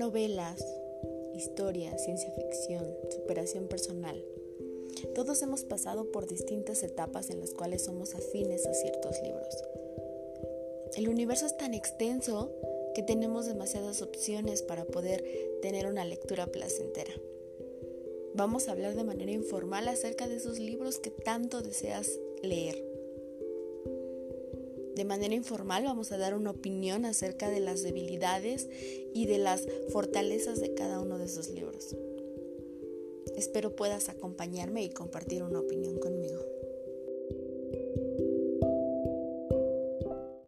novelas, historia, ciencia ficción, superación personal. Todos hemos pasado por distintas etapas en las cuales somos afines a ciertos libros. El universo es tan extenso que tenemos demasiadas opciones para poder tener una lectura placentera. Vamos a hablar de manera informal acerca de esos libros que tanto deseas leer. De manera informal vamos a dar una opinión acerca de las debilidades y de las fortalezas de cada uno de esos libros. Espero puedas acompañarme y compartir una opinión conmigo.